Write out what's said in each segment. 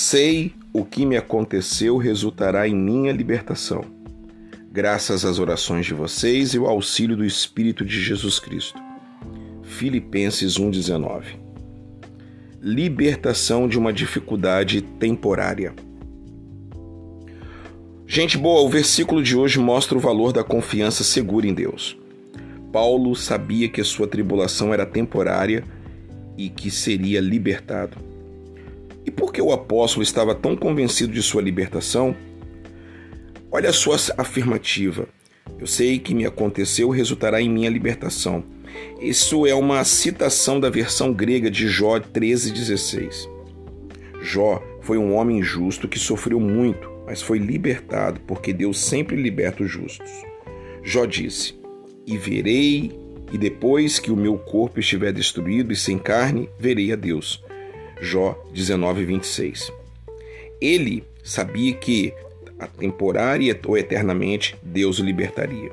Sei o que me aconteceu resultará em minha libertação, graças às orações de vocês e o auxílio do Espírito de Jesus Cristo. Filipenses 1,19 Libertação de uma dificuldade temporária. Gente boa, o versículo de hoje mostra o valor da confiança segura em Deus. Paulo sabia que a sua tribulação era temporária e que seria libertado. E por que o apóstolo estava tão convencido de sua libertação? Olha a sua afirmativa. Eu sei que me aconteceu resultará em minha libertação. Isso é uma citação da versão grega de Jó 13,16. Jó foi um homem justo que sofreu muito mas foi libertado, porque Deus sempre liberta os justos. Jó disse: E verei, e depois que o meu corpo estiver destruído e sem carne, verei a Deus. Jó 19, 26. Ele sabia que, temporária ou eternamente, Deus o libertaria.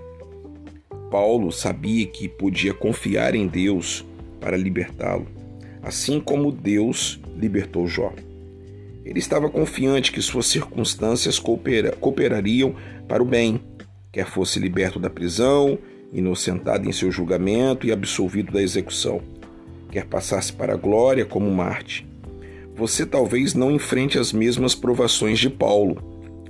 Paulo sabia que podia confiar em Deus para libertá-lo, assim como Deus libertou Jó. Ele estava confiante que suas circunstâncias coopera, cooperariam para o bem, quer fosse liberto da prisão, inocentado em seu julgamento e absolvido da execução, quer passasse para a glória como Marte. Você talvez não enfrente as mesmas provações de Paulo,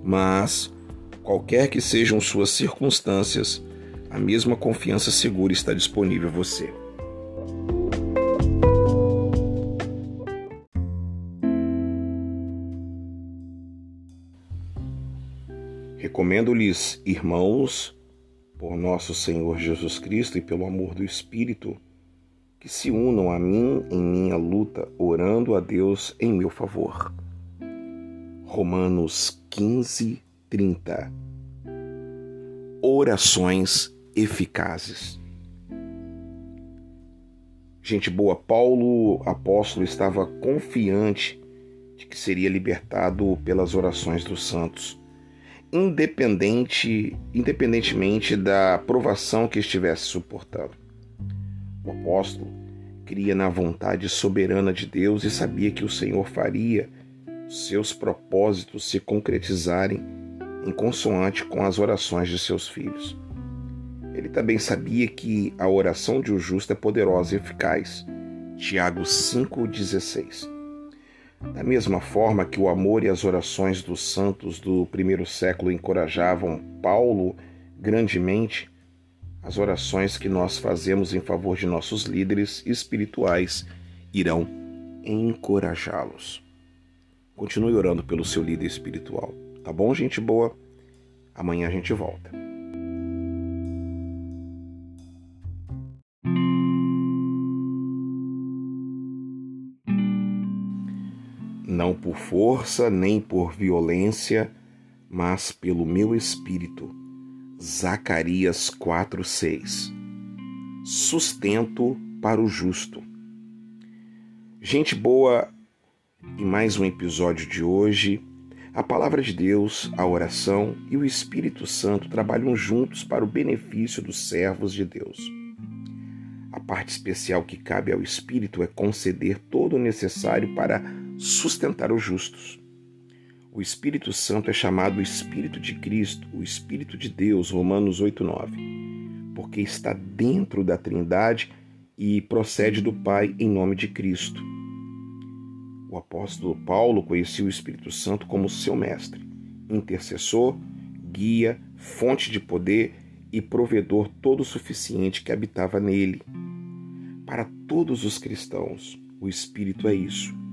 mas, qualquer que sejam suas circunstâncias, a mesma confiança segura está disponível a você. Recomendo-lhes, irmãos, por nosso Senhor Jesus Cristo e pelo amor do Espírito, que se unam a mim em minha luta, orando a Deus em meu favor. Romanos 15, 30 Orações eficazes. Gente boa, Paulo, apóstolo, estava confiante de que seria libertado pelas orações dos santos independente, independentemente da provação que estivesse suportando. O apóstolo cria na vontade soberana de Deus e sabia que o Senhor faria seus propósitos se concretizarem em consoante com as orações de seus filhos. Ele também sabia que a oração de um justo é poderosa e eficaz. Tiago 5,16 da mesma forma que o amor e as orações dos santos do primeiro século encorajavam Paulo grandemente, as orações que nós fazemos em favor de nossos líderes espirituais irão encorajá-los. Continue orando pelo seu líder espiritual, tá bom, gente boa? Amanhã a gente volta. não por força nem por violência, mas pelo meu espírito. Zacarias 4:6. Sustento para o justo. Gente boa, e mais um episódio de hoje. A palavra de Deus, a oração e o Espírito Santo trabalham juntos para o benefício dos servos de Deus. A parte especial que cabe ao Espírito é conceder todo o necessário para sustentar os justos. O Espírito Santo é chamado o Espírito de Cristo, o Espírito de Deus, Romanos 8:9, porque está dentro da Trindade e procede do Pai em nome de Cristo. O apóstolo Paulo conhecia o Espírito Santo como seu mestre, intercessor, guia, fonte de poder e provedor todo suficiente que habitava nele. Para todos os cristãos, o Espírito é isso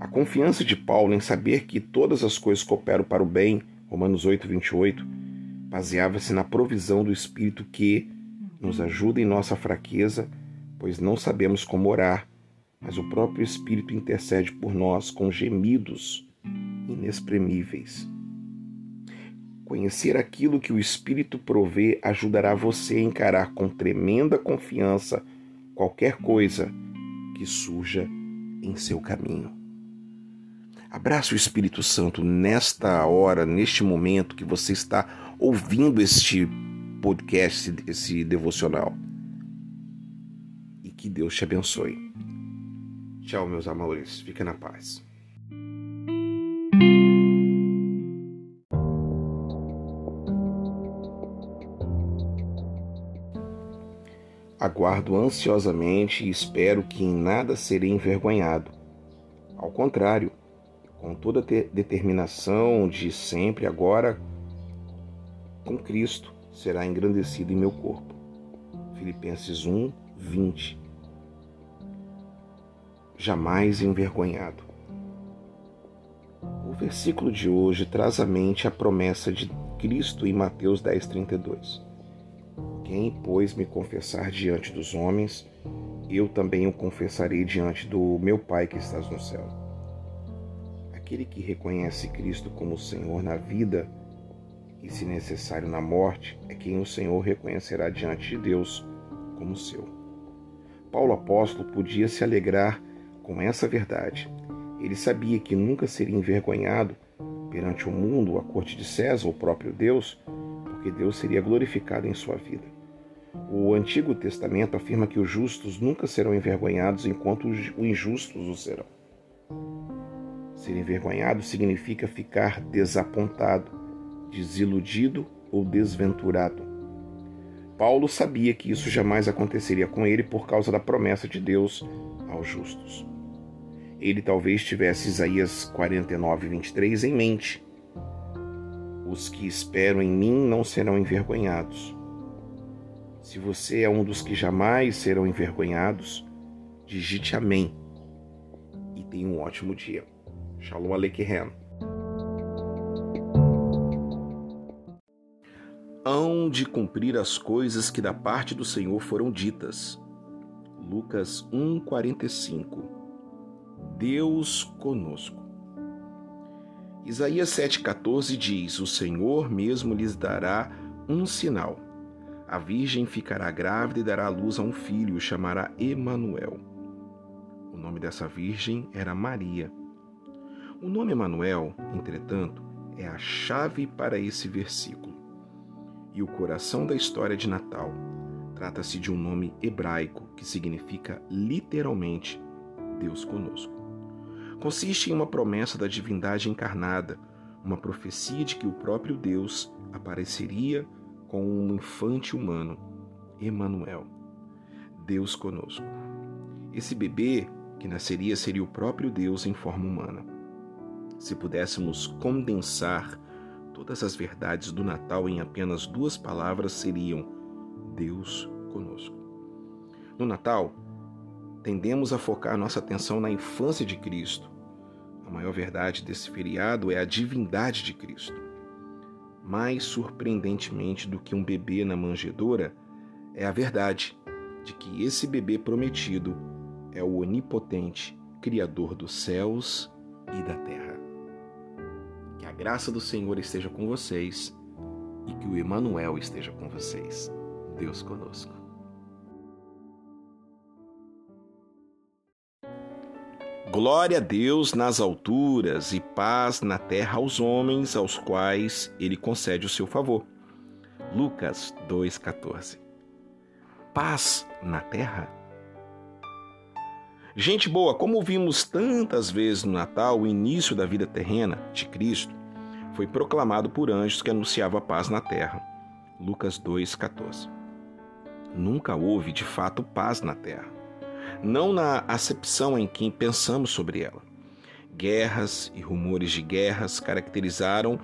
a confiança de Paulo em saber que todas as coisas cooperam para o bem, Romanos 8, 28, baseava-se na provisão do Espírito que nos ajuda em nossa fraqueza, pois não sabemos como orar, mas o próprio Espírito intercede por nós com gemidos inexprimíveis. Conhecer aquilo que o Espírito provê ajudará você a encarar com tremenda confiança qualquer coisa que surja em seu caminho. Abraça o Espírito Santo nesta hora, neste momento que você está ouvindo este podcast, esse devocional. E que Deus te abençoe. Tchau, meus amores. Fica na paz. Aguardo ansiosamente e espero que em nada serei envergonhado. Ao contrário, com toda a determinação de sempre agora com Cristo será engrandecido em meu corpo. Filipenses 1, 20. Jamais envergonhado. O versículo de hoje traz à mente a promessa de Cristo em Mateus 10, 32. Quem, pois, me confessar diante dos homens, eu também o confessarei diante do meu Pai que estás no céu. Aquele que reconhece Cristo como Senhor na vida e, se necessário, na morte, é quem o Senhor reconhecerá diante de Deus como seu. Paulo apóstolo podia se alegrar com essa verdade. Ele sabia que nunca seria envergonhado perante o mundo, a corte de César, o próprio Deus, porque Deus seria glorificado em sua vida. O Antigo Testamento afirma que os justos nunca serão envergonhados enquanto os injustos o serão. Ser envergonhado significa ficar desapontado, desiludido ou desventurado. Paulo sabia que isso jamais aconteceria com ele por causa da promessa de Deus aos justos. Ele talvez tivesse Isaías 49, 23 em mente. Os que esperam em mim não serão envergonhados. Se você é um dos que jamais serão envergonhados, digite Amém e tenha um ótimo dia. Shalom Aleichem. hão de cumprir as coisas que da parte do Senhor foram ditas. Lucas 1:45 Deus conosco. Isaías 7:14 diz: O Senhor mesmo lhes dará um sinal. A virgem ficará grávida e dará luz a um filho, o chamará Emanuel. O nome dessa virgem era Maria. O nome Emanuel, entretanto, é a chave para esse versículo e o coração da história de Natal. Trata-se de um nome hebraico que significa literalmente Deus conosco. Consiste em uma promessa da divindade encarnada, uma profecia de que o próprio Deus apareceria com um infante humano, Emanuel, Deus conosco. Esse bebê que nasceria seria o próprio Deus em forma humana. Se pudéssemos condensar Todas as verdades do Natal em apenas duas palavras seriam Deus conosco. No Natal, tendemos a focar nossa atenção na infância de Cristo. A maior verdade desse feriado é a divindade de Cristo. Mais surpreendentemente do que um bebê na manjedoura é a verdade de que esse bebê prometido é o onipotente Criador dos céus e da terra graça do Senhor esteja com vocês e que o Emanuel esteja com vocês. Deus conosco. Glória a Deus nas alturas e paz na terra aos homens aos quais ele concede o seu favor. Lucas 2:14. Paz na terra? Gente boa, como vimos tantas vezes no Natal, o início da vida terrena de Cristo foi proclamado por anjos que anunciava paz na terra. Lucas 2:14. Nunca houve de fato paz na terra, não na acepção em que pensamos sobre ela. Guerras e rumores de guerras caracterizaram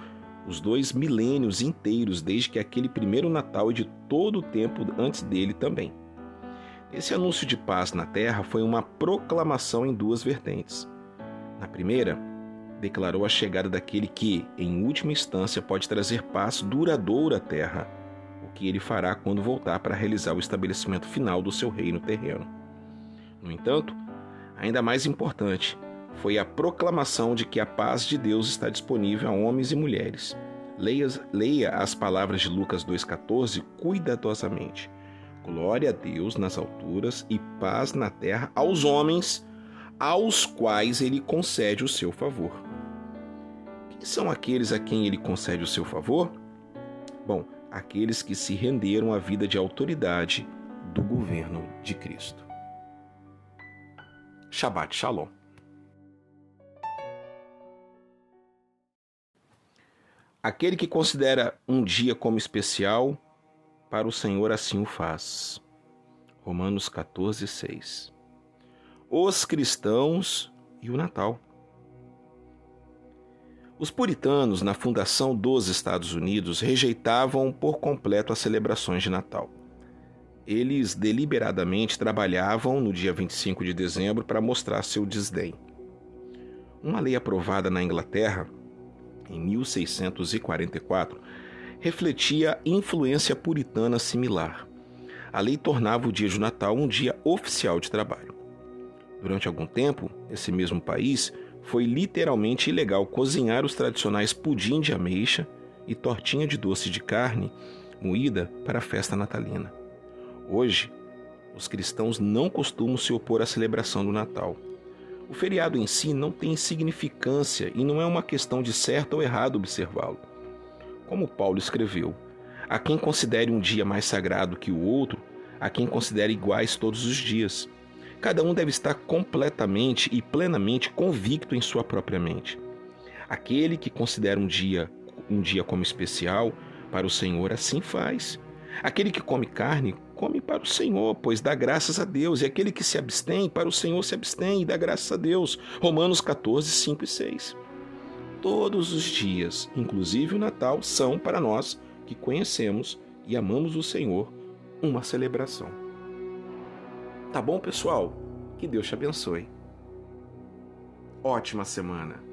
os dois milênios inteiros desde que aquele primeiro Natal e de todo o tempo antes dele também. Esse anúncio de paz na terra foi uma proclamação em duas vertentes. Na primeira, declarou a chegada daquele que, em última instância, pode trazer paz duradoura à terra, o que ele fará quando voltar para realizar o estabelecimento final do seu reino terreno. No entanto, ainda mais importante foi a proclamação de que a paz de Deus está disponível a homens e mulheres. Leia, leia as palavras de Lucas 2,14 cuidadosamente. Glória a Deus nas alturas e paz na terra aos homens aos quais ele concede o seu favor. Quem são aqueles a quem ele concede o seu favor? Bom, aqueles que se renderam à vida de autoridade do governo de Cristo. Shabbat Shalom. Aquele que considera um dia como especial, para o Senhor assim o faz. Romanos 14, 6. Os cristãos e o Natal. Os puritanos, na fundação dos Estados Unidos, rejeitavam por completo as celebrações de Natal. Eles deliberadamente trabalhavam no dia 25 de dezembro para mostrar seu desdém. Uma lei aprovada na Inglaterra, em 1644, refletia influência puritana similar a lei tornava o dia de Natal um dia oficial de trabalho. Durante algum tempo, esse mesmo país foi literalmente ilegal cozinhar os tradicionais pudim de ameixa e tortinha de doce de carne moída para a festa natalina. Hoje, os cristãos não costumam se opor à celebração do Natal. O feriado em si não tem significância e não é uma questão de certo ou errado observá-lo. Como Paulo escreveu, a quem considere um dia mais sagrado que o outro, a quem considere iguais todos os dias. Cada um deve estar completamente e plenamente convicto em sua própria mente. Aquele que considera um dia um dia como especial para o Senhor assim faz. Aquele que come carne, come para o Senhor, pois dá graças a Deus. E aquele que se abstém, para o Senhor se abstém e dá graças a Deus. Romanos 14, 5 e 6. Todos os dias, inclusive o Natal, são para nós que conhecemos e amamos o Senhor, uma celebração. Tá bom, pessoal? Que Deus te abençoe. Ótima semana!